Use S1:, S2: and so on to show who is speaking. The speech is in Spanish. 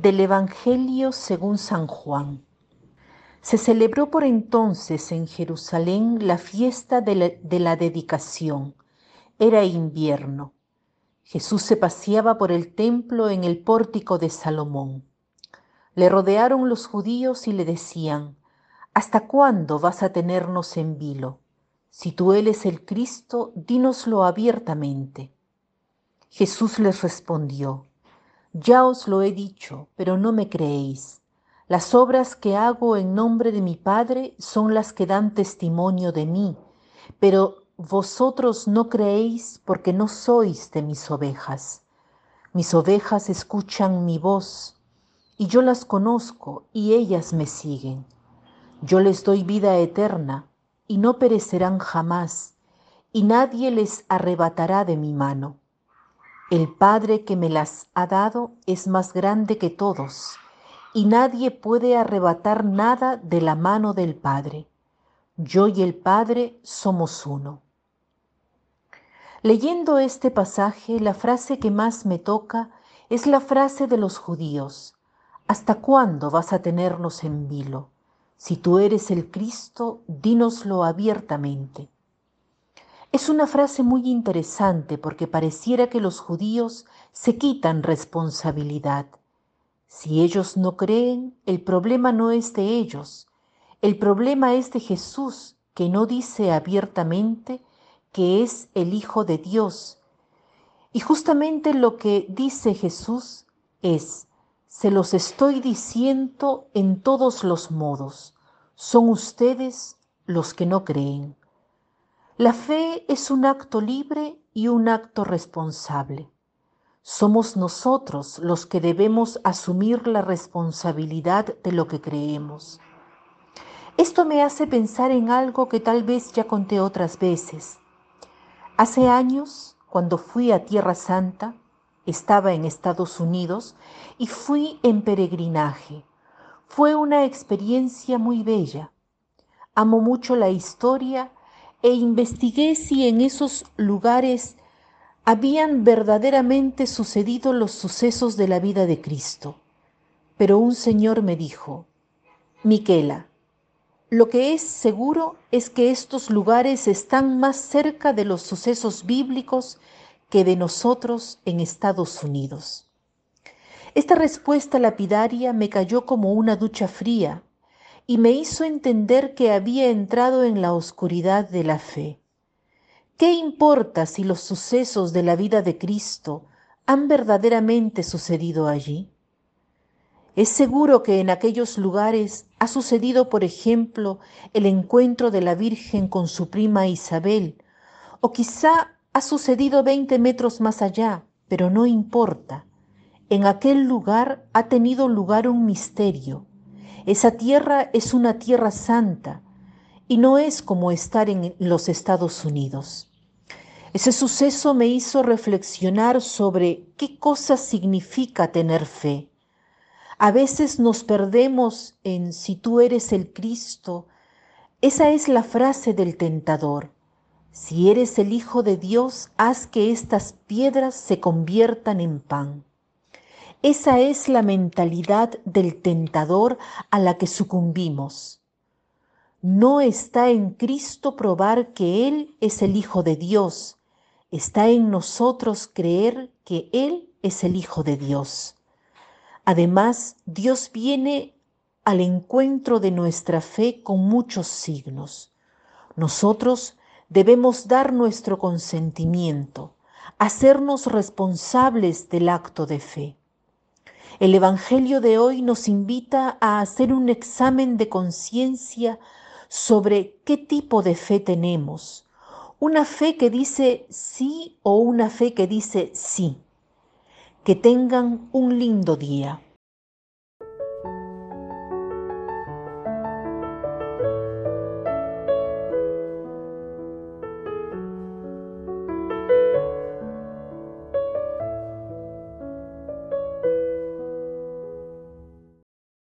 S1: Del Evangelio según San Juan. Se celebró por entonces en Jerusalén la fiesta de la, de la, dedicación. Era invierno. Jesús se paseaba por el templo en el pórtico de Salomón. Le rodearon los judíos y le decían, ¿Hasta cuándo vas a tenernos en vilo? Si tú eres el Cristo, dínoslo abiertamente. Jesús les respondió, Ya os lo he dicho, pero no me creéis. Las obras que hago en nombre de mi Padre son las que dan testimonio de mí, pero vosotros no creéis porque no sois de mis ovejas. Mis ovejas escuchan mi voz, y yo las conozco, y ellas me siguen. Yo les doy vida eterna, y no perecerán jamás, y nadie les arrebatará de mi mano. El Padre que me las ha dado es más grande que todos, y nadie puede arrebatar nada de la mano del Padre. Yo y el Padre somos uno. Leyendo este pasaje, la frase que más me toca es la frase de los judíos. ¿Hasta cuándo vas a tenernos en vilo? Si tú eres el Cristo, dínoslo abiertamente. Es una frase muy interesante porque pareciera que los judíos se quitan responsabilidad. Si ellos no creen, el problema no es de ellos, el problema es de Jesús, que no dice abiertamente que es el Hijo de Dios. Y justamente lo que dice Jesús es, se los estoy diciendo en todos los modos, son ustedes los que no creen. La fe es un acto libre y un acto responsable. Somos nosotros los que debemos asumir la responsabilidad de lo que creemos. Esto me hace pensar en algo que tal vez ya conté otras veces. Hace años, cuando fui a Tierra Santa, estaba en Estados Unidos y fui en peregrinaje. Fue una experiencia muy bella. Amo mucho la historia e investigué si en esos lugares habían verdaderamente sucedido los sucesos de la vida de Cristo. Pero un señor me dijo, Miquela, lo que es seguro es que estos lugares están más cerca de los sucesos bíblicos que de nosotros en Estados Unidos. Esta respuesta lapidaria me cayó como una ducha fría y me hizo entender que había entrado en la oscuridad de la fe. ¿Qué importa si los sucesos de la vida de Cristo han verdaderamente sucedido allí? Es seguro que en aquellos lugares ha sucedido, por ejemplo, el encuentro de la Virgen con su prima Isabel, o quizá ha sucedido 20 metros más allá, pero no importa. En aquel lugar ha tenido lugar un misterio, esa tierra es una tierra santa y no es como estar en los Estados Unidos. Ese suceso me hizo reflexionar sobre qué cosa significa tener fe. A veces nos perdemos en si tú eres el Cristo. Esa es la frase del tentador. Si eres el Hijo de Dios, haz que estas piedras se conviertan en pan. Esa es la mentalidad del tentador a la que sucumbimos. No está en Cristo probar que Él es el Hijo de Dios, está en nosotros creer que Él es el Hijo de Dios. Además, Dios viene al encuentro de nuestra fe con muchos signos. Nosotros debemos dar nuestro consentimiento, hacernos responsables del acto de fe. El Evangelio de hoy nos invita a hacer un examen de conciencia sobre qué tipo de fe tenemos. Una fe que dice sí o una fe que dice sí. Que tengan un lindo día.